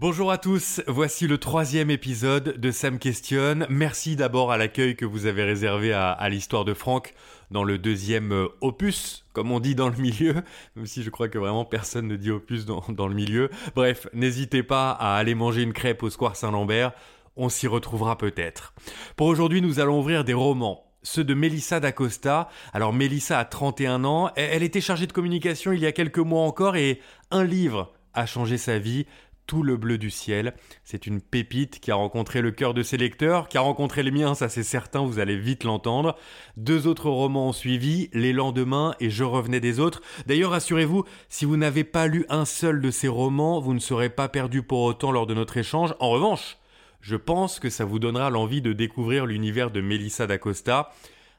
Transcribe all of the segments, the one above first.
Bonjour à tous, voici le troisième épisode de Sam Questionne. Merci d'abord à l'accueil que vous avez réservé à, l'histoire de Franck dans le deuxième euh, opus, comme on dit dans le milieu, même si je crois que vraiment personne ne dit opus dans, dans le milieu. Bref, n'hésitez pas à aller manger une crêpe au Square Saint-Lambert, on s'y retrouvera peut-être. Pour aujourd'hui, nous allons ouvrir des romans ceux de Melissa d'Acosta. Alors Melissa a 31 ans, elle était chargée de communication il y a quelques mois encore et un livre a changé sa vie, tout le bleu du ciel. C'est une pépite qui a rencontré le cœur de ses lecteurs, qui a rencontré les miens, ça c'est certain, vous allez vite l'entendre. Deux autres romans ont suivi, Les lendemains et Je revenais des autres. D'ailleurs, rassurez-vous, si vous n'avez pas lu un seul de ces romans, vous ne serez pas perdu pour autant lors de notre échange. En revanche, je pense que ça vous donnera l'envie de découvrir l'univers de Melissa d'Acosta.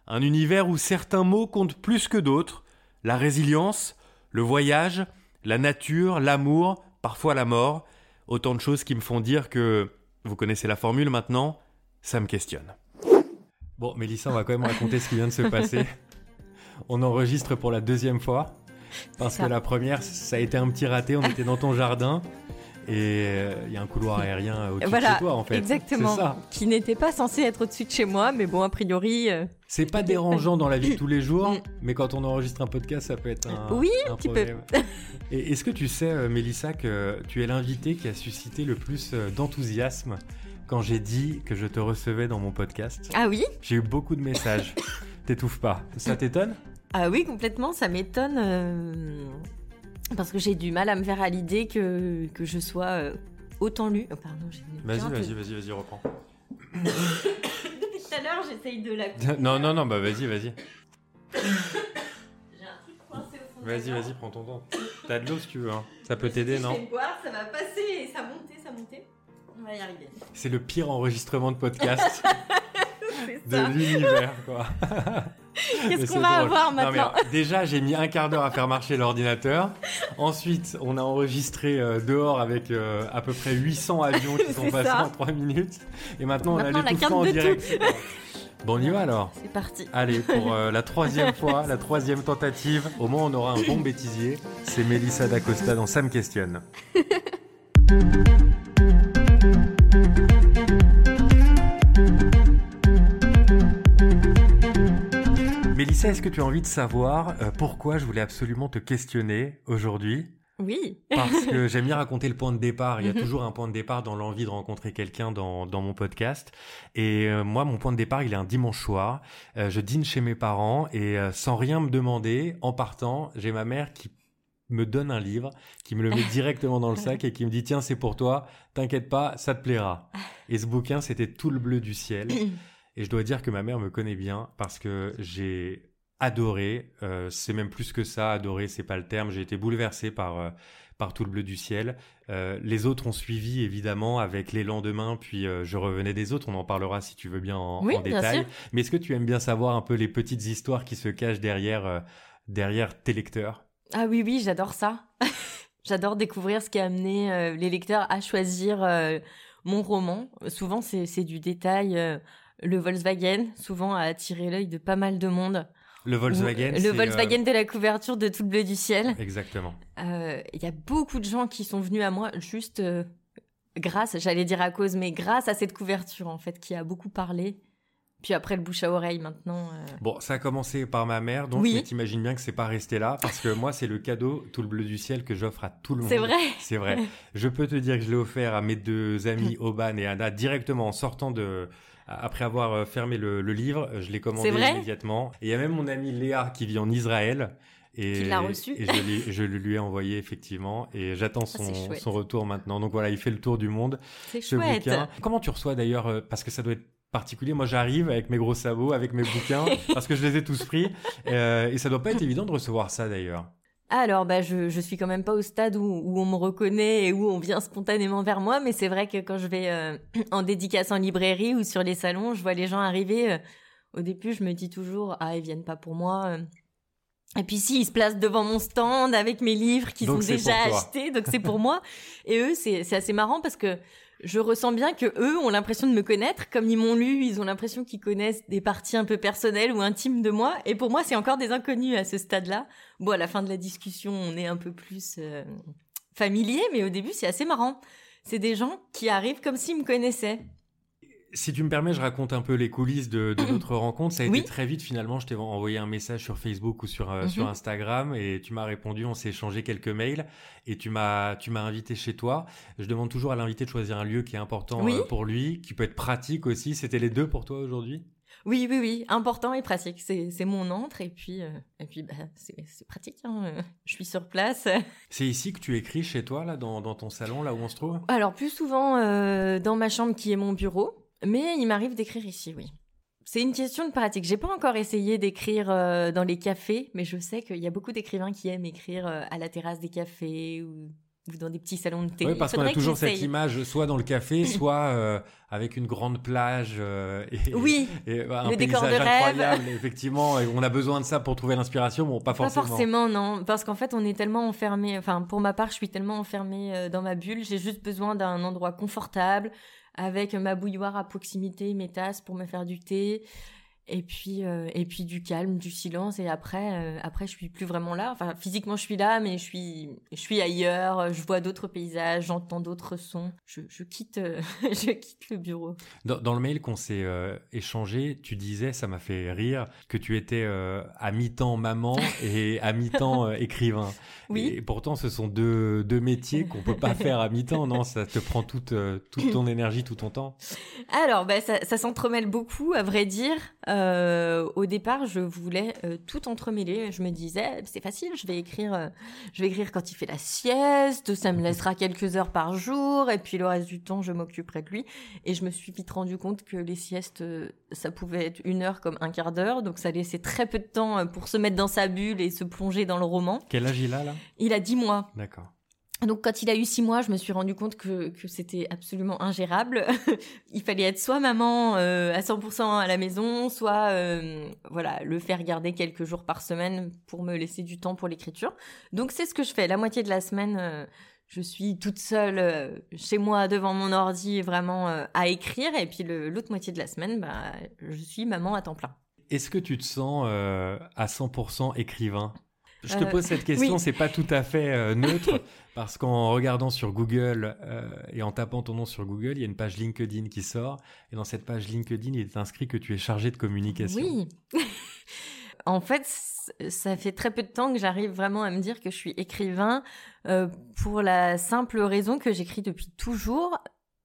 Un univers où certains mots comptent plus que d'autres. La résilience, le voyage, la nature, l'amour, parfois la mort. Autant de choses qui me font dire que, vous connaissez la formule maintenant, ça me questionne. Bon, Mélissa, on va quand même raconter ce qui vient de se passer. On enregistre pour la deuxième fois. Parce que la première, ça a été un petit raté. On était dans ton jardin. Et euh, il y a un couloir aérien au-dessus de chez toi, en fait. Exactement. Ça. Qui n'était pas censé être au-dessus de chez moi, mais bon, a priori. Euh, c'est pas dérangeant dans la vie de tous les jours, mm. mais quand on enregistre un podcast, ça peut être un. Oui, un, petit peu. Et est-ce que tu sais, euh, Mélissa, que tu es l'invité qui a suscité le plus d'enthousiasme quand j'ai dit que je te recevais dans mon podcast? Ah oui? J'ai eu beaucoup de messages. T'étouffes pas. Ça t'étonne? Ah oui, complètement. Ça m'étonne parce que j'ai du mal à me faire à l'idée que, que je sois euh, autant lue. Oh, pardon, j'ai Vas-y, vas-y, vas-y, vas-y, reprends. Depuis tout à l'heure, j'essaye de la. non, non, non, bah vas-y, vas-y. J'ai un truc coincé au fond. Vas-y, vas-y, prends ton temps. T'as de l'eau si tu veux, hein. Ça peut t'aider, non Je vais boire, ça va passer et ça monter, ça monter. On va y arriver. C'est le pire enregistrement de podcast de l'univers, quoi. Qu'est-ce qu'on va avoir maintenant Déjà, j'ai mis un quart d'heure à faire marcher l'ordinateur. Ensuite, on a enregistré euh, dehors avec euh, à peu près 800 avions qui sont passés en 3 minutes. Et maintenant, on a tout en direct. Bon, on y va alors C'est parti. Allez, pour euh, la troisième fois, la troisième tentative, au moins on aura un bon bêtisier. C'est Mélissa D'Acosta dans Ça me questionne. Mélissa, est-ce que tu as envie de savoir euh, pourquoi je voulais absolument te questionner aujourd'hui? Oui. Parce que j'aime bien raconter le point de départ. Il y a mhm. toujours un point de départ dans l'envie de rencontrer quelqu'un dans, dans mon podcast. Et euh, moi, mon point de départ, il est un dimanche soir. Euh, je dîne chez mes parents et sans rien me demander, en partant, j'ai ma mère qui me donne un livre, qui me le met directement dans le sac et qui me dit tiens, c'est pour toi, t'inquiète pas, ça te plaira. Et ce bouquin, c'était Tout le bleu du ciel. Et je dois dire que ma mère me connaît bien parce que j'ai adoré, euh, c'est même plus que ça, adoré, c'est pas le terme, j'ai été bouleversé par, euh, par tout le bleu du ciel. Euh, les autres ont suivi évidemment avec les lendemains, puis je revenais des autres, on en parlera si tu veux bien en, oui, en détail. Mais est-ce que tu aimes bien savoir un peu les petites histoires qui se cachent derrière, derrière tes lecteurs? Ah oui, oui, j'adore ça. j'adore découvrir ce qui a amené les lecteurs à choisir mon roman. Souvent, c'est du détail le Volkswagen, souvent, a attiré l'œil de pas mal de monde. Le Volkswagen. Le Volkswagen euh, de la couverture de Tout le bleu du ciel. Exactement. Euh, il y a beaucoup de gens qui sont venus à moi juste euh, grâce, j'allais dire à cause, mais grâce à cette couverture en fait qui a beaucoup parlé. Puis après le bouche à oreille maintenant. Bon, ça a commencé par ma mère, donc oui. t'imagines bien que c'est pas resté là, parce que moi c'est le cadeau tout le bleu du ciel que j'offre à tout le monde. C'est vrai. C'est vrai. Je peux te dire que je l'ai offert à mes deux amis Oban et Anna directement en sortant de après avoir euh, fermé le, livre, je l'ai commandé immédiatement. Et il y a même mon ami Léa qui vit en Israël. Et, l'a reçu. Et je, le lui ai envoyé effectivement et j'attends ah, son, retour maintenant. Donc voilà, il fait le tour du monde. C'est chouette. Bouquin. Comment tu reçois d'ailleurs euh, Parce que ça doit être particulier. Moi, j'arrive avec mes gros sabots, avec mes bouquins, parce que je les ai tous pris. Euh, et ça doit pas être évident de recevoir ça d'ailleurs. Alors, bah, je, je suis quand même pas au stade où, où, on me reconnaît et où on vient spontanément vers moi, mais c'est vrai que quand je vais euh, en dédicace en librairie ou sur les salons, je vois les gens arriver. Euh, au début, je me dis toujours, ah, ils viennent pas pour moi. Et puis si, ils se placent devant mon stand avec mes livres qui sont déjà achetés, donc c'est pour moi. Et eux, c'est assez marrant parce que je ressens bien que eux ont l'impression de me connaître, comme ils m'ont lu, ils ont l'impression qu'ils connaissent des parties un peu personnelles ou intimes de moi. Et pour moi, c'est encore des inconnus à ce stade-là. Bon, à la fin de la discussion, on est un peu plus euh, familier, mais au début, c'est assez marrant. c'est des gens qui arrivent comme s'ils me connaissaient. Si tu me permets, je raconte un peu les coulisses de, notre rencontre. Ça a été très vite finalement. Je t'ai envoyé un message sur Facebook ou sur, euh, sur mhm. Instagram et tu m'as répondu. On s'est échangé quelques mails et tu m'as tu m'as invité chez toi. Je demande toujours à l'invité de choisir un lieu qui est important euh, pour lui, qui peut être pratique aussi. C'était les deux pour toi aujourd'hui? Oui, oui, oui, important et pratique. C'est mon entre et puis, euh, et puis bah, c'est pratique. Hein. Je suis sur place. C'est ici que tu écris chez toi, là, dans, dans, ton salon, là où on se trouve? Alors, plus souvent dans ma chambre qui est mon bureau. Mais il m'arrive d'écrire ici, oui. C'est une question de pratique. J'ai pas encore essayé d'écrire euh, dans les cafés, mais je sais qu'il y a beaucoup d'écrivains qui aiment écrire euh, à la terrasse des cafés ou, dans des petits salons de thé. Oui, parce qu'on a toujours cette image, soit dans le café, soit euh, avec une grande plage et, oui, et, un le décor de incroyable. Rêve. Effectivement, on a besoin de ça pour trouver l'inspiration, bon, pas forcément. Pas forcément, non, parce qu'en fait, on est tellement enfermé. Enfin, pour ma part, je suis tellement enfermée dans ma bulle. J'ai juste besoin d'un endroit confortable avec ma bouilloire à proximité, mes tasses pour me faire du thé, et puis euh, et puis du calme, du silence et après euh, après je suis plus vraiment là. Enfin physiquement je suis là mais je suis je suis ailleurs, je vois d'autres paysages, j'entends d'autres sons. Je, je quitte euh, je quitte le bureau. Dans, dans le mail qu'on s'est échangé, tu disais ça m'a fait rire que tu étais à mi-temps maman et à mi-temps écrivain. Oui. Et pourtant ce sont deux deux métiers qu'on peut pas faire à mi-temps, non, ça te prend toute toute ton énergie, tout ton temps? Alors bah ça, ça s'entremêle beaucoup à vrai dire. Euh, au départ, je voulais euh, tout entremêler. Je me disais, c'est facile, je vais écrire, euh, je vais écrire quand il fait la sieste, ça me laissera quelques heures par jour, et puis le reste du temps, je m'occuperai de lui. Et je me suis vite rendu compte que les siestes, ça pouvait être une heure comme un quart d'heure, donc ça laissait très peu de temps pour se mettre dans sa bulle et se plonger dans le roman. Quel âge il a là? Il a dix mois. D'accord. Donc quand il a eu six mois, je me suis rendu compte que, que c'était absolument ingérable. il fallait être soit maman euh, à 100% à la maison, soit euh, voilà le faire garder quelques jours par semaine pour me laisser du temps pour l'écriture. Donc c'est ce que je fais. La moitié de la semaine, euh, je suis toute seule chez moi devant mon ordi vraiment à écrire, et puis l'autre moitié de la semaine, bah, je suis maman à temps plein. Est-ce que tu te sens à 100% écrivain? Je te pose cette question, c'est pas tout à fait neutre parce qu'en regardant sur Google euh, et en tapant ton nom sur Google, il y a une page LinkedIn qui sort. Et dans cette page LinkedIn, il est inscrit que tu es chargé de communication. Oui. en fait, ça fait très peu de temps que j'arrive vraiment à me dire que je suis écrivain euh, pour la simple raison que j'écris depuis toujours,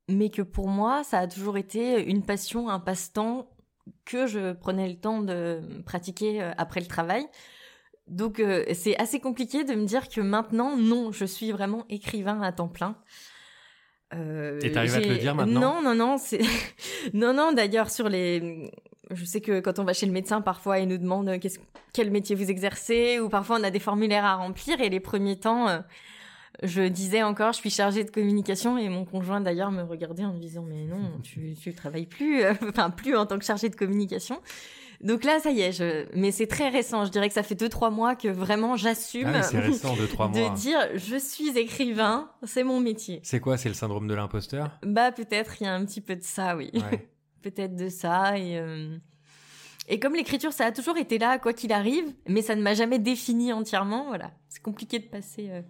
mais que pour moi, ça a toujours été une passion, un passe-temps que je prenais le temps de pratiquer euh, après le travail. Donc euh, c'est assez compliqué de me dire que maintenant, non, je suis vraiment écrivain à temps plein. Euh, Et t'arrives à te le dire maintenant? Non, non, non, c'est non, non. D'ailleurs, sur les, je sais que quand on va chez le médecin, parfois il nous demande euh, quel métier vous exercez, ou parfois on a des formulaires à remplir. Et les premiers temps, euh, je disais encore, je suis chargée de communication, et mon conjoint d'ailleurs me regardait en me disant, mais non, tu, tu travailles plus, enfin plus en tant que chargée de communication. Donc là, ça y est, je... mais c'est très récent. Je dirais que ça fait deux trois mois que vraiment j'assume ah récent, deux, trois mois. de dire je suis écrivain, c'est mon métier. C'est quoi C'est le syndrome de l'imposteur? Bah peut-être il y a un petit peu de ça, oui. peut-être de ça et. Euh, et comme l'écriture, ça a toujours été là, quoi qu'il arrive, mais ça ne m'a jamais défini entièrement, voilà. C'est compliqué de passer euh,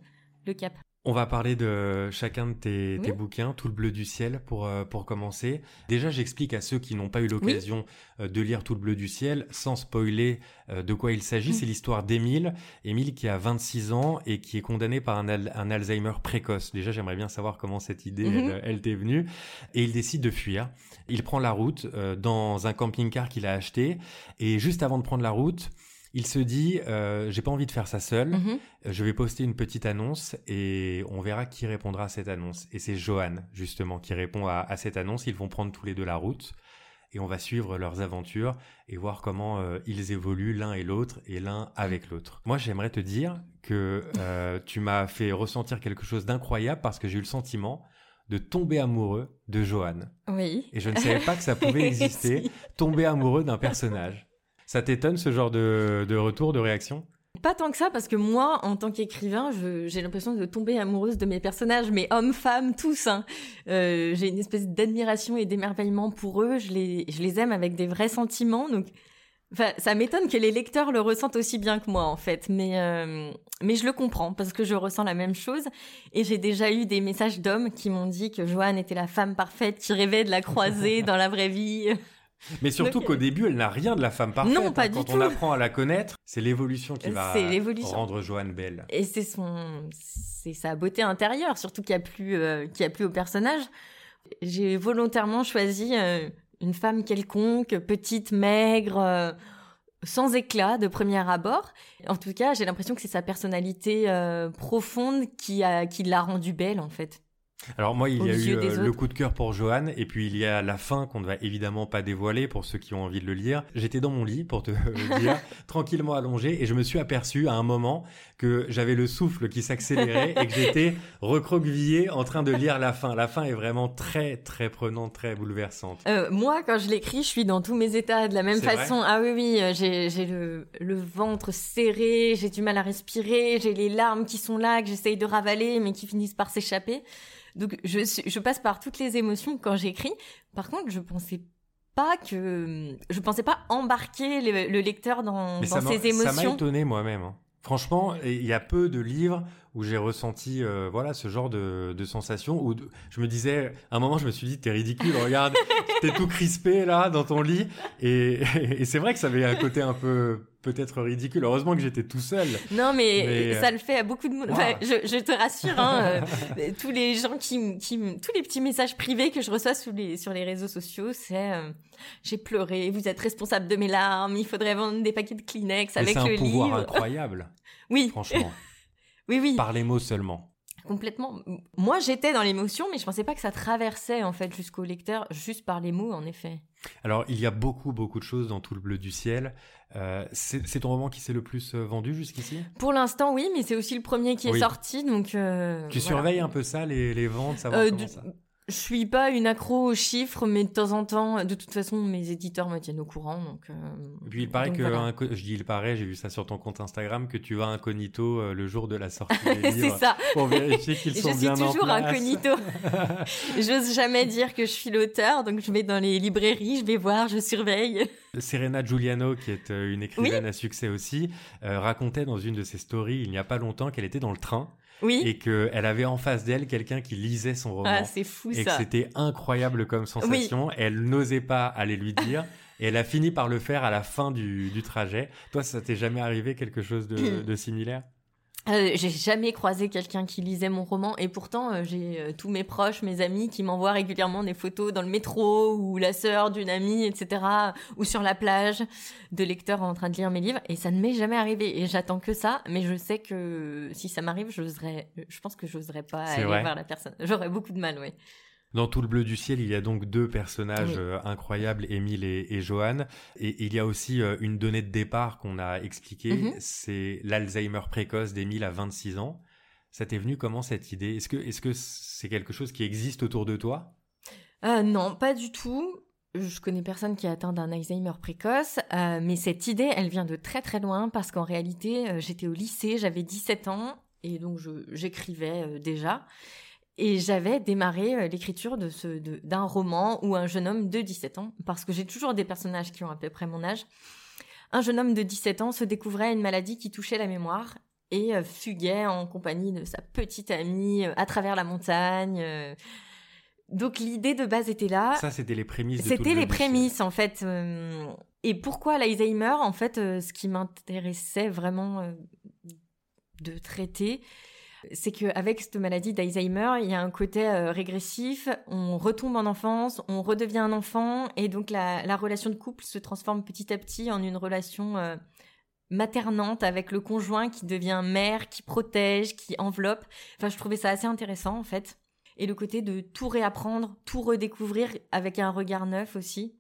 le cap. On va parler de chacun de tes, bouquins, Tout le bleu du ciel, pour, euh, pour commencer. Déjà, j'explique à ceux qui n'ont pas eu l'occasion euh, de lire Tout le bleu du ciel, sans spoiler euh, de quoi il s'agit. C'est l'histoire d'Émile. Émile qui a 26 ans et qui est condamné par un, un Alzheimer précoce. Déjà, j'aimerais bien savoir comment cette idée, mhm. elle, t'est venue. Et il décide de fuir. Il prend la route dans un camping-car qu'il a acheté. Et juste avant de prendre la route, il se dit, euh, j'ai pas envie de faire ça seul. Mhm. Je vais poster une petite annonce et on verra qui répondra à cette annonce. Et c'est Johan justement qui répond à, cette annonce. Ils vont prendre tous les deux la route et on va suivre leurs aventures et voir comment euh, ils évoluent l'un et l'autre et l'un avec l'autre. Moi, j'aimerais te dire que euh, tu m'as fait ressentir quelque chose d'incroyable parce que j'ai eu le sentiment de tomber amoureux de Johan. Oui. Et je ne savais pas que ça pouvait exister, tomber amoureux d'un personnage. Ça t'étonne ce genre de, retour, de réaction? Pas tant que ça, parce que moi, en tant qu'écrivain, j'ai l'impression de tomber amoureuse de mes personnages, mais hommes, femmes, tous. Hein. Euh, j'ai une espèce d'admiration et d'émerveillement pour eux. Je les, je les aime avec des vrais sentiments. Donc, Enfin, ça m'étonne que les lecteurs le ressentent aussi bien que moi, en fait. Mais, euh, mais je le comprends parce que je ressens la même chose. Et j'ai déjà eu des messages d'hommes qui m'ont dit que Joanne était la femme parfaite qui rêvait de la croiser dans la vraie vie. Mais surtout qu'au début, elle n'a rien de la femme parfaite. Non, pas hein. du Quand tout. on apprend à la connaître, c'est l'évolution qui va C'est l'évolution. rendre Joanne belle. Et c'est son, c'est sa beauté intérieure, surtout qu'il n'y a plus, euh, qu'il y a plus au personnage. J'ai volontairement choisi euh, une femme quelconque, petite, maigre, euh, sans éclat de premier abord. En tout cas, j'ai l'impression que c'est sa personnalité euh, profonde qui a, qui l'a rendue belle, en fait. Alors moi, il y a eu euh, le coup de cœur pour Joanne, et puis il y a la fin qu'on ne va évidemment pas dévoiler pour ceux qui ont envie de le lire. J'étais dans mon lit, pour te le dire, tranquillement allongé, et je me suis aperçu à un moment que j'avais le souffle qui s'accélérait et que j'étais recroquevillé en train de lire la fin. La fin est vraiment très très prenante, très bouleversante. Euh, moi, quand je l'écris, je suis dans tous mes états de la même façon. Ah oui, oui, euh, j'ai j'ai le, le ventre serré, j'ai du mal à respirer, j'ai les larmes qui sont là, que j'essaye de ravaler, mais qui finissent par s'échapper. Donc, je, je passe par toutes les émotions quand j'écris. Par contre, je pensais pas que... Je pensais pas embarquer le, le lecteur dans, Mais dans ça m'a- ses ça m'a émotions. étonné moi-même. hein. Franchement, il y a peu de livres où j'ai ressenti euh, voilà ce genre de, de sensation. Où de- je me disais, à un moment, je me suis dit, t'es ridicule, regarde, t'es tout crispé là dans ton lit. Et, et c'est vrai que ça avait un côté un peu peut-être ridicule. Heureusement que j'étais tout seul. Non, mais, Mais, euh, ça le fait à beaucoup de monde. wow. Je, je te rassure, hein, euh, tous les gens qui, tous les petits messages privés que je reçois sous les, sur les réseaux sociaux, c'est euh, j'ai pleuré, vous êtes responsable de mes larmes, il faudrait vendre des paquets de Kleenex avec c'est un le pouvoir livre. incroyable, Oui, franchement, oui, oui, par les mots seulement. Complètement. Moi, j'étais dans l'émotion, mais je pensais pas que ça traversait en fait jusqu'au lecteur, juste par les mots, en effet. Alors, il y a beaucoup, beaucoup de choses dans Tout le bleu du ciel. Euh, c'est ton roman qui s'est le plus euh, vendu jusqu'ici? Pour l'instant, oui, mais c'est aussi le premier qui est Oui. sorti, donc. euh, Tu voilà. surveilles un peu ça, les, les ventes, savoir Euh, comment ça? Je suis pas une accro aux chiffres, mais de temps en temps, de toute façon, mes éditeurs me tiennent au courant. Donc, euh, Et puis il paraît que, voilà. je dis il paraît, j'ai vu ça sur ton compte Instagram, que tu vas incognito euh, le jour de la sortie des livres ça. pour vérifier qu'ils Je sont suis bien en toujours place. incognito. J'ose jamais dire que je suis l'auteur, donc je vais dans les librairies, je vais voir, je surveille. Serena Giuliano, qui est euh, une écrivaine à succès aussi, euh, racontait dans une de ses stories il n'y a pas longtemps qu'elle était dans le train Oui. et qu'elle avait en face d'elle quelqu'un qui lisait son roman. Ah, c'est fou et que ça. c'était incroyable comme sensation. Elle n'osait pas aller lui dire. Et elle a fini par le faire à la fin du, du trajet. Toi, ça t'est jamais arrivé quelque chose de, de similaire? Euh, j'ai jamais croisé quelqu'un qui lisait mon roman et pourtant euh, j'ai euh, tous mes proches, mes amis qui m'envoient régulièrement des photos dans le métro ou la sœur d'une amie, etc. ou sur la plage de lecteurs en train de lire mes livres et ça ne m'est jamais arrivé et j'attends que ça mais je sais que si ça m'arrive j'oserais je pense que j'oserais pas aller vrai voir la personne j'aurais beaucoup de mal oui Dans Tout le bleu du ciel, il y a donc deux personnages Oui. euh, incroyables, Émile et, et Johan. Et il y a aussi euh, une donnée de départ qu'on a expliquée, Mhm. c'est l'Alzheimer précoce d'Émile à 26 ans. Ça t'est venu comment cette idée? Est-ce que est-ce que c'est quelque chose qui existe autour de toi? Euh, non, pas du tout. Je connais personne qui atteint d'un Alzheimer précoce, euh, mais cette idée, elle vient de très très loin parce qu'en réalité, j'étais au lycée, j'avais 17 ans et donc j'écrivais déjà. Et j'avais démarré euh, l'écriture de ce d'un roman où un jeune homme de 17 ans, parce que j'ai toujours des personnages qui ont à peu près mon âge, un jeune homme de 17 ans se découvrait une maladie qui touchait la mémoire et euh, fuguait en compagnie de sa petite amie euh, à travers la montagne. Donc l'idée de base était là. Ça, c'était les prémices. C'était les prémices en fait. Et pourquoi l'Alzheimer? En fait, ce qui m'intéressait vraiment de traiter, c'est qu'avec cette maladie d'Alzheimer, il y a un côté euh, régressif. On retombe en enfance, on redevient un enfant, et donc la, la relation de couple se transforme petit à petit en une relation euh, maternante avec le conjoint qui devient mère, qui protège, qui enveloppe. Enfin, je trouvais ça assez intéressant en fait. Et le côté de tout réapprendre, tout redécouvrir avec un regard neuf aussi,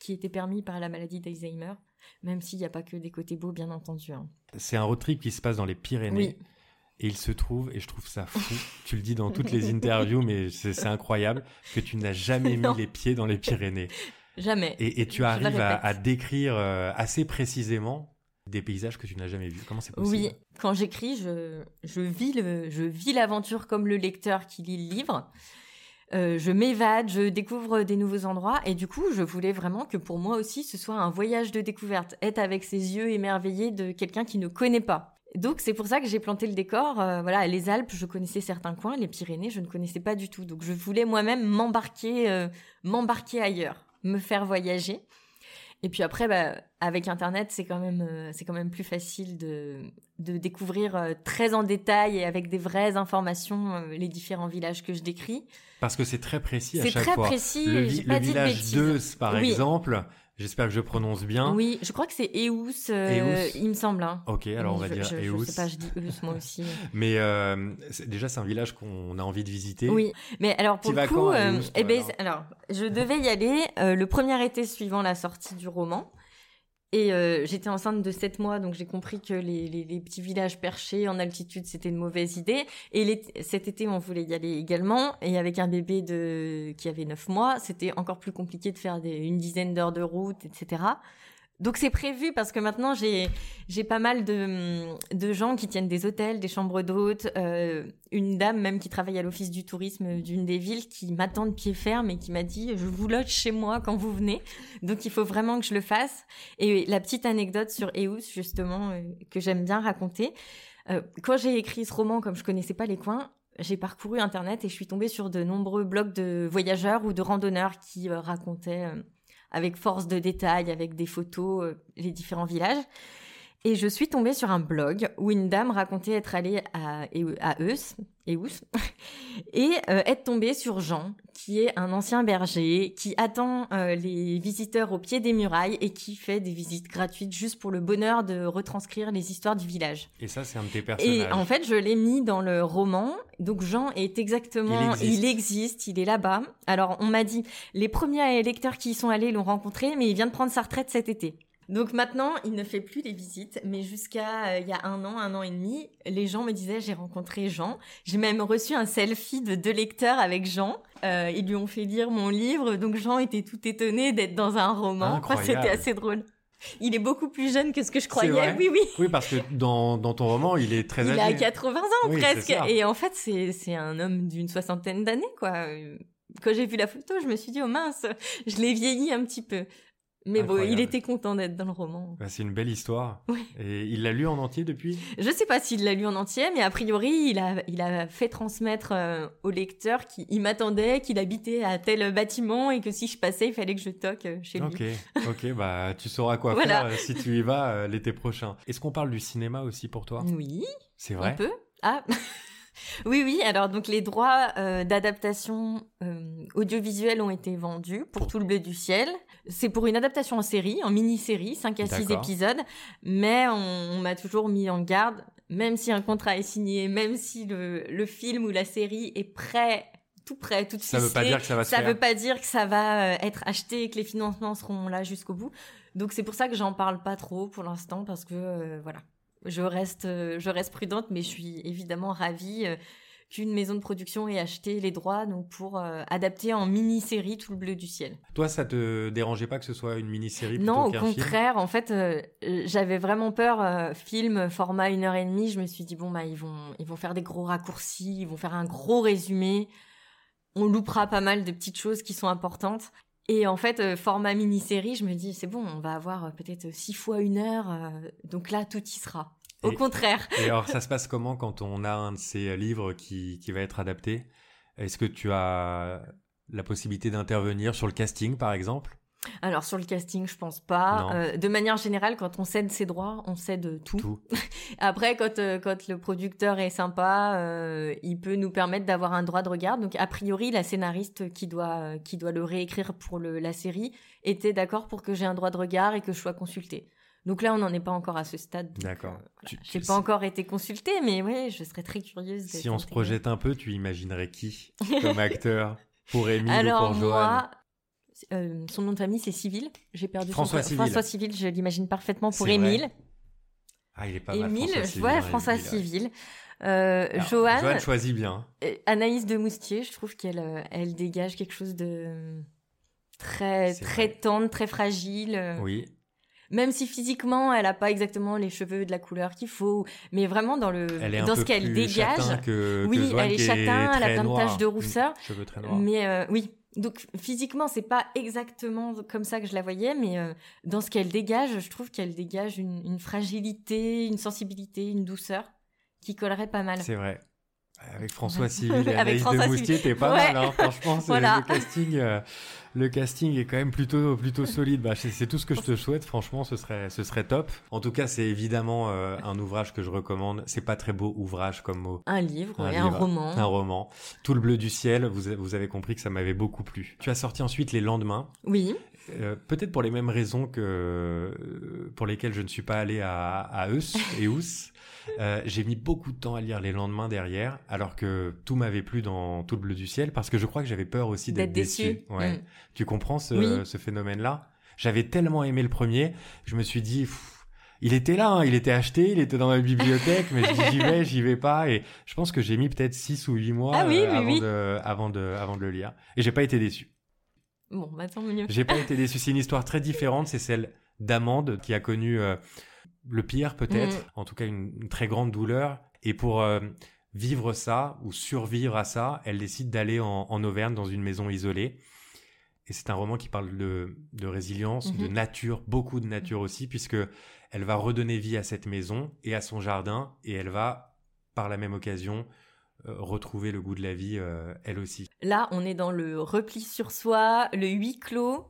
qui était permis par la maladie d'Alzheimer, même s'il n'y a pas que des côtés beaux, bien entendu. hein. C'est un road trip qui se passe dans les Pyrénées. Oui. Et il se trouve, et je trouve ça fou, tu le dis dans toutes les interviews, mais c'est incroyable, que tu n'as jamais mis les pieds dans les Pyrénées. Jamais. Et, et tu arrives à, décrire euh, assez précisément des paysages que tu n'as jamais vus. Comment c'est possible? Oui, quand j'écris, je, je vis le, je vis l'aventure comme le lecteur qui lit le livre. Euh, je m'évade, je découvre des nouveaux endroits et du coup, je voulais vraiment que pour moi aussi, ce soit un voyage de découverte, être avec ses yeux émerveillés de quelqu'un qui ne connaît pas. Donc c'est pour ça que j'ai planté le décor. Euh, voilà, les Alpes, je connaissais certains coins, les Pyrénées, je ne connaissais pas du tout. Donc je voulais moi-même m'embarquer, euh, m'embarquer ailleurs, me faire voyager. Et puis après, bah, avec Internet, c'est quand même, euh, c'est quand même plus facile de, de découvrir très en détail et avec des vraies informations les différents villages que je décris. Parce que c'est très précis à C'est chaque très fois. précis. le, j'ai vi- pas le village. 2, par Oui. exemple, j'espère que je prononce bien. Oui, je crois que c'est Eus, euh, Eus. il me semble. hein. Ok, alors on va je, dire je, je Eus. sais pas, je dis Eus moi aussi. Mais euh, déjà, c'est un village qu'on a envie de visiter. Oui, mais alors pour le coup, à euh, Eus, eh ben, alors je devais y aller euh, le premier été suivant la sortie du roman. Et euh, j'étais enceinte de 7 mois, donc j'ai compris que les, les, les petits villages perchés en altitude, c'était une mauvaise idée. Et cet été, on voulait y aller également. Et avec un bébé de qui avait 9 mois, c'était encore plus compliqué de faire des, une dizaine d'heures de route, etc. Donc c'est prévu parce que maintenant j'ai j'ai pas mal de de gens qui tiennent des hôtels, des chambres d'hôtes, euh, une dame même qui travaille à l'office du tourisme d'une des villes qui m'attend de pied ferme et qui m'a dit je vous loge chez moi quand vous venez. Donc il faut vraiment que je le fasse. Et la petite anecdote sur Eus justement euh, que j'aime bien raconter. euh, quand j'ai écrit ce roman, comme je connaissais pas les coins, j'ai parcouru internet et je suis tombée sur de nombreux blogs de voyageurs ou de randonneurs qui euh, racontaient euh, avec force de détail, avec des photos, euh, les différents villages. Et je suis tombée sur un blog où une dame racontait être allée à, Eu- à Eus, Eus, et euh, être tombée sur Jean, qui est un ancien berger, qui attend euh, les visiteurs au pied des murailles et qui fait des visites gratuites juste pour le bonheur de retranscrire les histoires du village. Et ça, c'est un de tes Et en fait, je l'ai mis dans le roman. Donc Jean est exactement, Il il existe. existe, il, est là-bas. Alors on m'a dit, les premiers lecteurs qui y sont allés l'ont rencontré, mais il vient de prendre sa retraite cet été. Donc maintenant, il ne fait plus les visites, mais jusqu'à euh, il y a un an, un an et demi, les gens me disaient j'ai rencontré Jean. J'ai même reçu un selfie de deux lecteurs avec Jean. Euh, ils lui ont fait lire mon livre, donc Jean était tout étonné d'être dans un roman. Enfin. C'était assez drôle. Il est beaucoup plus jeune que ce que je croyais. Oui, oui. Oui, parce que dans, dans ton roman, il est très Il âgé. a 80 ans Oui, presque. Et en fait, c'est c'est un homme d'une soixantaine d'années, quoi. Euh, Quand j'ai vu la photo, je me suis dit, oh mince, je l'ai vieilli un petit peu. Mais bon, il était content d'être dans le roman. Bah, c'est une belle histoire. Oui. Et il l'a lu en entier depuis? Je sais pas s'il l'a lu en entier, mais a priori, il a, il a fait transmettre euh, au lecteur qu'il il m'attendait, qu'il habitait à tel bâtiment et que si je passais, il fallait que je toque euh, chez lui. Ok, ok, bah tu sauras quoi Voilà. faire euh, si tu y vas euh, l'été prochain. Est-ce qu'on parle du cinéma aussi pour toi? Oui, C'est vrai? Peut. Ah Oui, oui, alors donc les droits euh, d'adaptation euh, audiovisuelle ont été vendus pour Tout le bleu du ciel. C'est pour une adaptation en série, en mini-série, 5 à 6 D'accord. épisodes, mais on, on m'a toujours mis en garde, même si un contrat est signé, même si le, le film ou la série est prêt, tout prêt, tout Ça veut pas dire que ça va se ça faire. veut pas dire que ça va être acheté et que les financements seront là jusqu'au bout. Donc c'est pour ça que j'en parle pas trop pour l'instant parce que euh, voilà, je reste euh, je reste prudente, mais je suis évidemment ravie euh, qu'une maison de production ait acheté les droits donc pour euh, adapter en mini-série tout le bleu du ciel. Toi, ça te dérangeait pas que ce soit une mini-série Non, au film? contraire, en fait, euh, j'avais vraiment peur. euh, film, format une heure et demie, je me suis dit bon bah ils vont ils vont faire des gros raccourcis, ils vont faire un gros résumé. On loupera pas mal de petites choses qui sont importantes. Et en fait, euh, format mini-série, je me dis c'est bon, on va avoir euh, peut-être six fois une heure, euh, donc là tout y sera. Au Et- contraire. Et alors, ça se passe comment quand on a un de ces livres qui, qui va être adapté? Est-ce que tu as la possibilité d'intervenir sur le casting, par exemple? Alors sur le casting, je pense pas. Euh, de manière générale, quand on cède ses droits, on cède tout. Tout. Après, quand, euh, quand le producteur est sympa, euh, il peut nous permettre d'avoir un droit de regard. Donc, a priori, la scénariste qui doit, qui doit le réécrire pour le, la série était d'accord pour que j'ai un droit de regard et que je sois consultée. Donc là, on n'en est pas encore à ce stade. D'accord. Tu- J'ai pas encore été consultée, mais oui, je serais très curieuse. Si on se projette un peu, tu imaginerais qui comme acteur pour Émile ou pour Johan? moi, euh, son nom de famille c'est Civil. J'ai perdu François son Civil. François Civil, je l'imagine parfaitement pour. Émile. Ah, il est pas mal. Émile, François je Civil, vois François Émile, ouais. Civil. Euh, Alors, Joanne, Johan choisit bien. euh, Anaïs de Moustier, je trouve qu'elle euh, elle dégage quelque chose de très très vrai. tendre, très fragile. Oui. même si physiquement elle a pas exactement les cheveux de la couleur qu'il faut, mais vraiment dans le Elle est un dans ce qu'elle dégage. que, oui, que elle est châtain, elle a plein de taches de rousseur, Cheveux très noirs. mais euh, oui. Donc physiquement, c'est pas exactement comme ça que je la voyais, mais euh, dans ce qu'elle dégage, je trouve qu'elle dégage une, une fragilité, une sensibilité, une douceur qui collerait pas mal. C'est vrai. Avec François. Civil et Avec Anaïs François de Moustier, t'es pas Ouais. mal, hein, franchement. c'est- Voilà. Le, casting, euh, le casting est quand même plutôt, plutôt solide. Bah, c'est tout ce que je te souhaite, franchement, ce serait, ce serait top. En tout cas, c'est évidemment euh, un ouvrage que je recommande. C'est pas très beau ouvrage comme mot. Un livre, Un ouais, un roman. Un roman. Tout le bleu du ciel, vous, avez compris que ça m'avait beaucoup plu. Tu as sorti ensuite Les Lendemains. Oui. Euh, peut-être pour les mêmes raisons que euh, pour lesquelles je ne suis pas allé à, à Eus et Ous. Euh, j'ai mis beaucoup de temps à lire les lendemains derrière, alors que tout m'avait plu dans tout le bleu du ciel, parce que je crois que j'avais peur aussi d'être déçu. Ouais. Mm. Tu comprends ce, Oui. ce phénomène-là? J'avais tellement aimé le premier, je me suis dit, pff, il était là, hein, il était acheté, il était dans ma bibliothèque, mais je dis j'y vais, j'y vais pas, et je pense que j'ai mis peut-être 6 ou 8 mois Ah oui, euh, avant, oui. De, avant, de, avant de le lire, et j'ai pas été déçu. Bon, bah tant mieux. J'ai pas été déçu. C'est une histoire très différente. C'est celle d'Amande qui a connu euh, le pire peut-être, Mm. en tout cas une, une très grande douleur. Et pour euh, vivre ça ou survivre à ça, elle décide d'aller en, en Auvergne dans une maison isolée. Et c'est un roman qui parle de, de résilience, de Mhm. nature, beaucoup de nature aussi, puisque elle va redonner vie à cette maison et à son jardin, et elle va, par la même occasion, euh, retrouver le goût de la vie, euh, elle aussi. Là, on est dans le repli sur soi, le huis clos,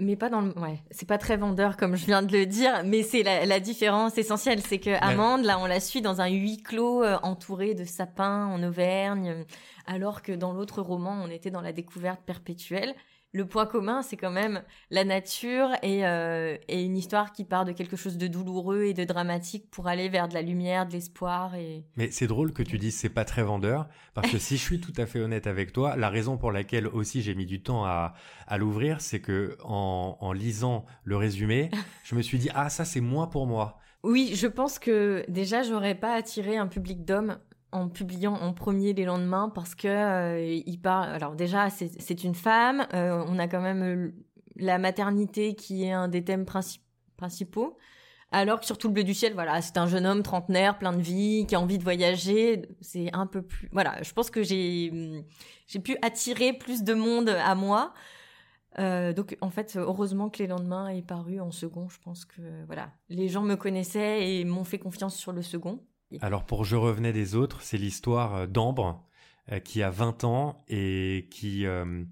mais pas dans le. Ouais, c'est pas très vendeur comme je viens de le dire, mais c'est la, la différence essentielle, c'est que Amande, là, on la suit dans un huis clos euh, entouré de sapins en Auvergne, alors que dans l'autre roman, on était dans la découverte perpétuelle. Le point commun, c'est quand même la nature et, euh, et une histoire qui part de quelque chose de douloureux et de dramatique pour aller vers de la lumière, de l'espoir et. Mais c'est drôle que tu dises c'est pas très vendeur, parce que si je suis tout à fait honnête avec toi, la raison pour laquelle aussi j'ai mis du temps à, à l'ouvrir, c'est que en, en lisant le résumé, je me suis dit ah ça c'est moins pour moi. Oui, je pense que déjà j'aurais pas attiré un public d'hommes en publiant en premier les lendemains parce que euh, il parle. Alors déjà c'est une femme, euh, on a quand même euh, la maternité qui est un des thèmes princi- principaux. Alors que sur tout le bleu du ciel, voilà, c'est un jeune homme trentenaire, plein de vie, qui a envie de voyager. C'est un peu plus, voilà. Je pense que j'ai j'ai pu attirer plus de monde à moi. Donc en fait, heureusement que les lendemains est paru en second. Je pense que voilà, les gens me connaissaient et m'ont fait confiance sur le second. Alors pour Je revenais des autres, c'est l'histoire euh, d'Ambre euh, qui a 20 ans et qui, euh,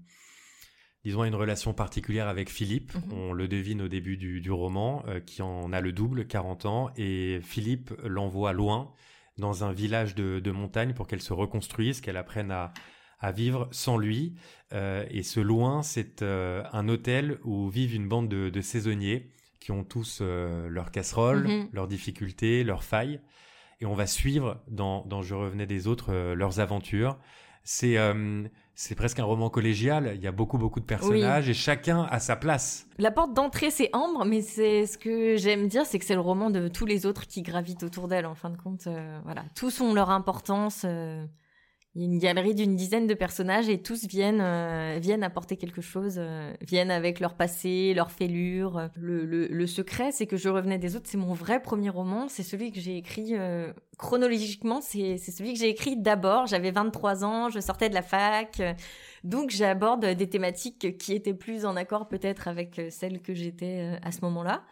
disons, a une relation particulière avec Philippe. Mhm. On le devine au début du, du roman, euh, qui en a le double, 40 ans, et Philippe l'envoie loin dans un village de, de montagne pour qu'elle se reconstruise, qu'elle apprenne à, à vivre sans lui. Et ce loin, c'est un hôtel où vivent une bande de, de saisonniers qui ont tous euh, leurs casseroles, Mhm. leurs difficultés, leurs failles. Et on va suivre dans, dans Je revenais des autres euh, leurs aventures. C'est euh, c'est presque un roman collégial. Il y a beaucoup beaucoup de personnages et chacun a sa place. La porte d'entrée c'est Ambre, mais c'est ce que j'aime dire, c'est que c'est le roman de tous les autres qui gravitent autour d'elle. En fin de compte, euh, voilà, tous ont leur importance. euh, Il y a une galerie d'une dizaine de personnages et tous viennent euh, viennent apporter quelque chose, euh, viennent avec leur passé, leur fêlure. Le, le, le secret, c'est que je revenais des autres. C'est mon vrai premier roman. C'est celui que j'ai écrit euh, chronologiquement. C'est celui que j'ai écrit d'abord. J'avais 23 ans, je sortais de la fac, donc j'aborde des thématiques qui étaient plus en accord peut-être avec euh, celles que j'étais à ce moment-là.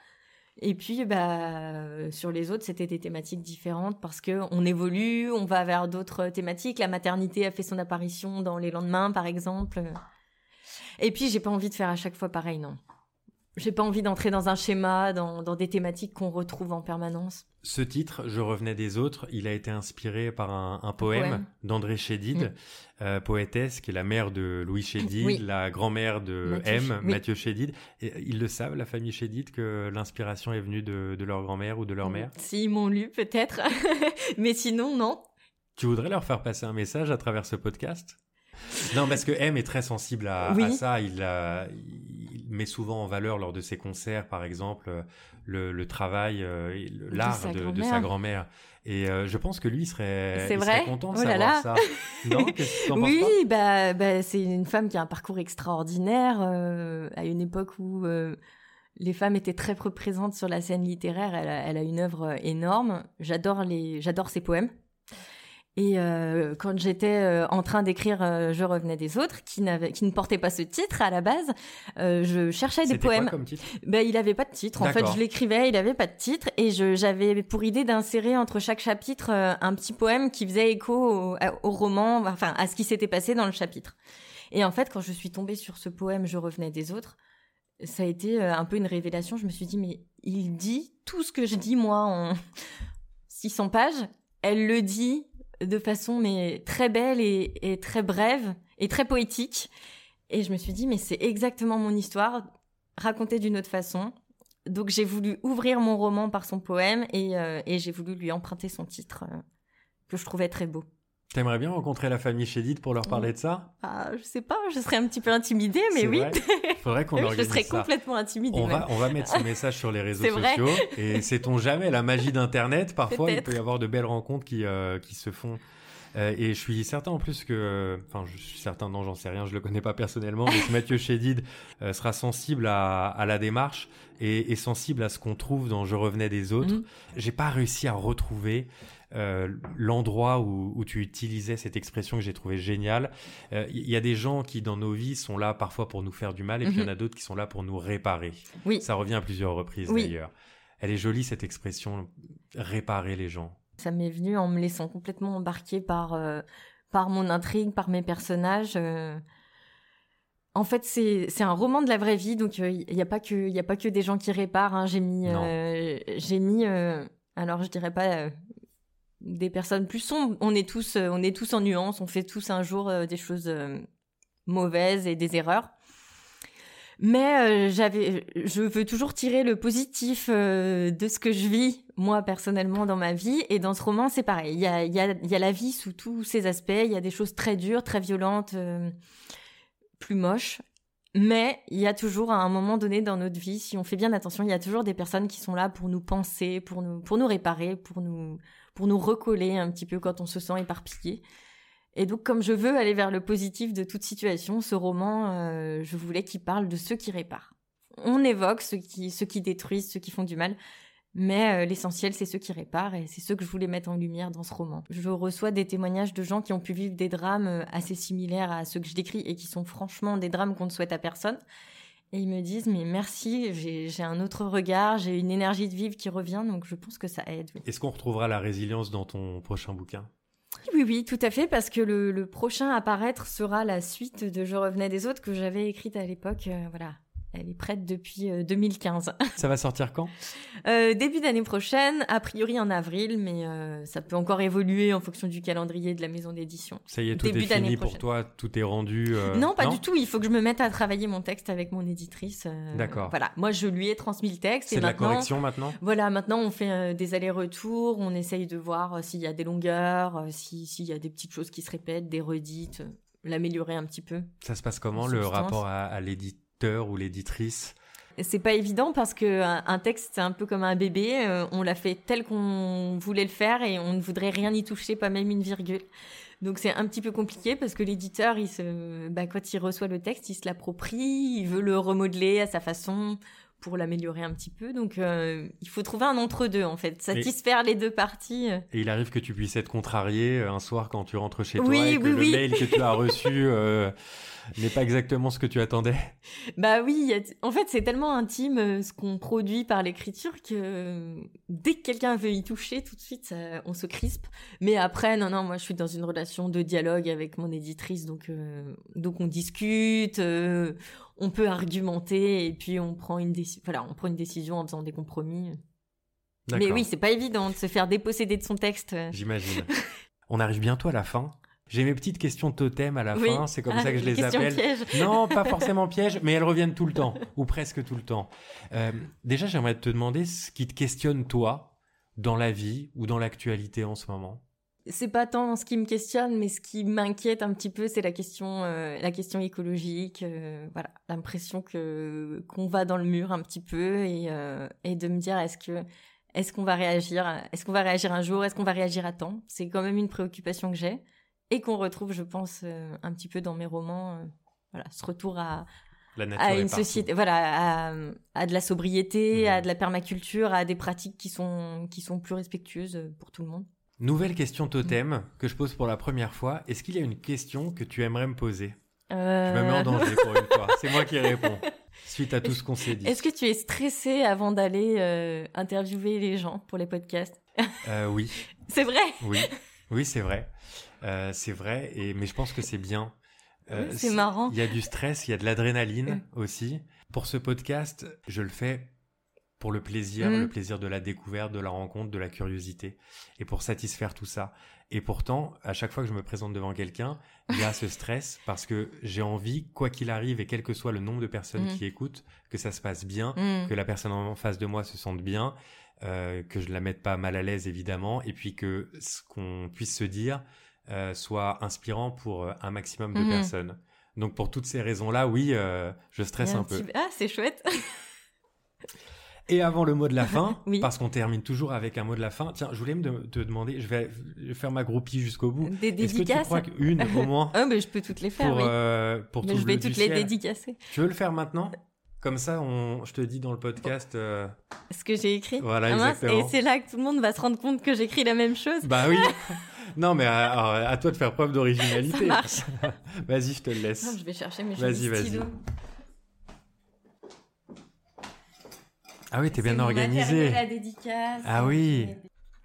Et puis, bah, sur les autres, c'était des thématiques différentes parce que on évolue, on va vers d'autres thématiques. La maternité a fait son apparition dans les lendemains, par exemple. Et puis, j'ai pas envie de faire à chaque fois pareil, non. J'ai pas envie d'entrer dans un schéma, dans, dans des thématiques qu'on retrouve en permanence. Ce titre, Je revenais des autres, il a été inspiré par un, un poème, poème. d'André Chédid, Mm. euh, poétesse, qui est la mère de Louis Chédid, Oui. la grand-mère de Mathieu M, oui. Mathieu Chédid. Et ils le savent, la famille Chédid, que l'inspiration est venue de, de leur grand-mère ou de leur mère? S'ils m'ont lu, peut-être. Mais sinon, non. Tu voudrais leur faire passer un message à travers ce podcast? Non, parce que M est très sensible à, Oui. à ça. Il, a- met souvent en valeur lors de ses concerts, par exemple, euh, le, le travail, euh, l'art de, sa grand-mère. Et euh, je pense que lui serait, il serait content de Oh là savoir là. ça. Non que Oui, bah, bah, c'est une femme qui a un parcours extraordinaire euh, à une époque où euh, les femmes étaient très peu présentes sur la scène littéraire. Elle a, elle a une œuvre énorme. J'adore les, j'adore ses poèmes. Et euh, quand j'étais euh, en train d'écrire euh, Je revenais des autres, qui, n'avait, qui ne portait pas ce titre à la base, je cherchais des poèmes. quoi comme titre? Ben, il avait pas de titre. En fait, je l'écrivais, il avait pas de titre, et je, j'avais pour idée d'insérer entre chaque chapitre un petit poème qui faisait écho au, roman, enfin à ce qui s'était passé dans le chapitre. Et en fait, quand je suis tombée sur ce poème Je revenais des autres, ça a été un peu une révélation. Je me suis dit, mais il dit tout ce que je dis moi en 600 pages. Elle le dit de façon mais très belle et, très brève et très poétique. Et je me suis dit, mais c'est exactement mon histoire, racontée d'une autre façon. Donc j'ai voulu ouvrir mon roman par son poème et, euh, j'ai voulu lui emprunter son titre, euh, que je trouvais très beau. T'aimerais bien rencontrer la famille Chédid pour leur parler de ça? Ah, je sais pas, je serais un petit peu intimidée, mais oui. vrai Faudrait qu'on Oui, je organise serais ça. complètement intimidée. On va, on va mettre ce message sur les réseaux vrai. sociaux. Et sait-on jamais, la magie d'Internet, parfois, il peut y avoir de belles rencontres qui, euh, qui se font. Euh, et je suis certain en plus que, enfin, je suis certain, non, j'en sais rien, je le connais pas personnellement, mais que Mathieu Chédid euh, sera sensible à, à la démarche et, et sensible à ce qu'on trouve dans Je revenais des autres. Mhm. J'ai pas réussi à retrouver l'endroit où, où tu utilisais cette expression que j'ai trouvé géniale. Euh, Il y a des gens qui, dans nos vies, sont là parfois pour nous faire du mal, et puis il y en a d'autres qui sont là pour nous réparer. Oui. Ça revient à plusieurs reprises Oui. d'ailleurs. Elle est jolie cette expression, réparer les gens. Ça m'est venu en me laissant complètement embarquer par, euh, par mon intrigue, par mes personnages. euh. En fait, c'est un roman de la vraie vie, donc euh, il n'y a, pas que- y a pas que des gens qui réparent. hein. J'ai mis, euh, j'ai mis euh, alors je dirais pas euh, des personnes plus sombres. On est tous, euh, on est tous en nuance. On fait tous un jour euh, des choses euh, mauvaises et des erreurs. Mais j'avais, je veux toujours tirer le positif de ce que je vis moi personnellement dans ma vie. Et dans ce roman, c'est pareil. Il y a, il y, a, il y a la vie sous tous ses aspects. Il y a des choses très dures, très violentes, plus moches. Mais il y a toujours à un moment donné dans notre vie, si on fait bien attention, il y a toujours des personnes qui sont là pour nous penser, pour nous, pour nous réparer, pour nous, pour nous recoller un petit peu quand on se sent éparpillé. Et donc, comme je veux aller vers le positif de toute situation, ce roman, euh, je voulais qu'il parle de ceux qui réparent. On évoque ceux qui, ceux qui détruisent, ceux qui font du mal, mais euh, l'essentiel, c'est ceux qui réparent, et c'est ceux que je voulais mettre en lumière dans ce roman. Je reçois des témoignages de gens qui ont pu vivre des drames euh, assez similaires à ceux que je décris, et qui sont franchement des drames qu'on ne souhaite à personne. Et ils me disent, mais merci, j'ai j'ai un autre regard, j'ai une énergie de vivre qui revient, donc je pense que ça aide. oui. Est-ce qu'on retrouvera la résilience dans ton prochain bouquin? Oui, oui, tout à fait, parce que le, le prochain à paraître sera la suite de Je revenais des autres que j'avais écrite à l'époque. euh, voilà, elle est prête depuis euh, 2015. Ça va sortir quand? Euh, début d'année prochaine, a priori en avril, mais euh, ça peut encore évoluer en fonction du calendrier de la maison d'édition. Ça y est, tout Début est d'année fini pour toi, tout est rendu. euh, non, pas du tout. Il faut que je me mette à travailler mon texte avec mon éditrice. euh, D'accord. Voilà, moi je lui ai transmis le texte C'est de la correction maintenant? Voilà, maintenant on fait euh, des allers-retours, on essaye de voir euh, s'il y a des longueurs, euh, si- s'il y a des petites choses qui se répètent, des redites, euh, l'améliorer un petit peu. Ça se passe comment En le rapport à, à l'éditeur ou l'éditrice C'est pas évident parce que un texte c'est un peu comme un bébé, euh, on l'a fait tel qu'on voulait le faire et on ne voudrait rien y toucher, pas même une virgule. Donc c'est un petit peu compliqué parce que l'éditeur, il se, bah, quand il reçoit le texte, il se l'approprie, il veut le remodeler à sa façon pour l'améliorer un petit peu. Donc euh, il faut trouver un entre-deux en fait, satisfaire les deux parties. Et il arrive que tu puisses être contrarié euh, un soir quand tu rentres chez toi Oui, et que oui, le mail que tu as reçu euh, n'est pas exactement ce que tu attendais. Bah oui, en fait c'est tellement intime ce qu'on produit par l'écriture que dès que quelqu'un veut y toucher, tout de suite ça- on se crispe. Mais après, non, non, moi je suis dans une relation de dialogue avec mon éditrice, donc euh, donc on discute, on peut argumenter et puis on prend une décision. Voilà, on prend une décision en faisant des compromis. Mais oui, c'est pas évident de se faire déposséder de son texte. J'imagine. On arrive bientôt à la fin. J'ai mes petites questions totem à la Oui. fin, c'est comme Ah, ça que je les appelle. pièges. Non, pas forcément piège, mais elles reviennent tout le temps, ou presque tout le temps. Euh, déjà, j'aimerais te demander ce qui te questionne, toi, dans la vie ou dans l'actualité en ce moment. C'est pas tant ce qui me questionne, mais ce qui m'inquiète un petit peu, c'est la question, euh, la question écologique. euh, voilà, l'impression que qu'on va dans le mur un petit peu et, euh, et de me dire est-ce que est-ce qu'on va réagir, est-ce qu'on va réagir un jour, est-ce qu'on va réagir à temps? C'est quand même une préoccupation que j'ai et qu'on retrouve, je pense, un petit peu dans mes romans. voilà, ce retour à La à une société, voilà, à, à de la sobriété, à de la permaculture, à des pratiques qui sont qui sont plus respectueuses pour tout le monde. Nouvelle question totem que je pose pour la première fois. Est-ce qu'il y a une question que tu aimerais me poser? Je me mets en Euh, danger pour une fois. C'est moi qui réponds. Suite à tout ce qu'on s'est dit. Est-ce que tu es stressé avant d'aller euh, interviewer les gens pour les podcasts? Euh, oui, C'est vrai? Oui, oui, c'est vrai. Euh, c'est vrai, et, mais je pense que c'est bien. Euh, Oui, c'est marrant. Il y a du stress, il y a de l'adrénaline aussi. Pour ce podcast, je le fais pour le plaisir, le plaisir de la découverte, de la rencontre, de la curiosité, et pour satisfaire tout ça. Et pourtant, à chaque fois que je me présente devant quelqu'un, il y a ce stress parce que j'ai envie, quoi qu'il arrive et quel que soit le nombre de personnes Mhm. qui écoutent, que ça se passe bien, Hmm. que la personne en face de moi se sente bien, euh, que je la mette pas mal à l'aise évidemment, et puis que ce qu'on puisse se dire euh, soit inspirant pour euh, un maximum de personnes. Donc pour toutes ces raisons-là, oui, euh, je stresse un peu. petit- Ah, c'est chouette. Et avant le mot de la fin, Oui. parce qu'on termine toujours avec un mot de la fin, tiens, je voulais me te demander, je vais, faire ma groupie jusqu'au bout. Des Est-ce que tu dédicaces. crois qu'une au moins Ah, mais je peux toutes les faire, pour, oui. euh, pour Mais tout je vais toutes les dédicacer. Tu veux le faire maintenant? Comme ça, on, je te dis dans le podcast. euh, Ce que j'ai écrit. Voilà, Ah mince, exactement. Et c'est là que tout le monde va se rendre compte que j'écris la même chose. Bah oui. non, mais à, à- toi de faire preuve d'originalité. Ça marche. Vas-y, je te le Non, laisse. je vais chercher mes Vas-y, jolis vas-y. stylos. Ah oui, t'es bien organisé. à dédicace. Ah oui.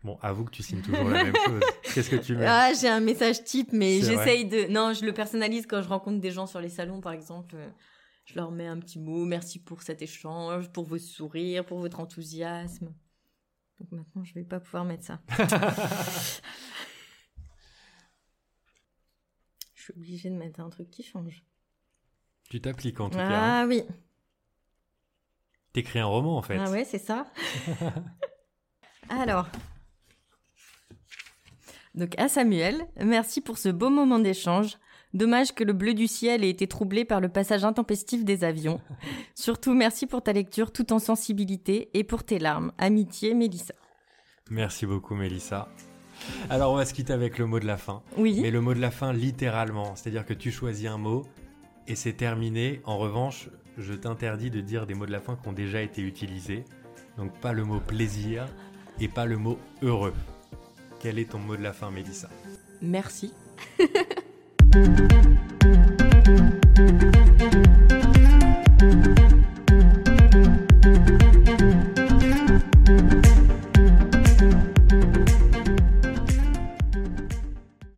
Bon, avoue que tu signes toujours la même chose. Qu'est-ce que tu mets Ah, j'ai un message type, mais j'essaye de. Non, je le personnalise quand je rencontre des gens sur les salons, par exemple. Je leur mets un petit mot. Merci pour cet échange, pour vos sourires, pour votre enthousiasme. Donc maintenant, je vais pas pouvoir mettre ça. je suis obligée de mettre un truc qui change. Tu t'appliques en tout cas. hein. Ah oui. T'écris un roman en fait. Ah ouais, c'est ça. Alors. Donc à Samuel, merci pour ce beau moment d'échange. Dommage que le bleu du ciel ait été troublé par le passage intempestif des avions. Surtout merci pour ta lecture tout en sensibilité et pour tes larmes. Amitié, Mélissa. Merci beaucoup, Mélissa. Alors, on va se quitter avec le mot de la fin. Oui. Mais le mot de la fin, littéralement. C'est-à-dire que tu choisis un mot et c'est terminé. En revanche, je t'interdis de dire des mots de la fin qui ont déjà été utilisés. Donc, pas le mot plaisir et pas le mot heureux. Quel est ton mot de la fin, Mélissa? Merci.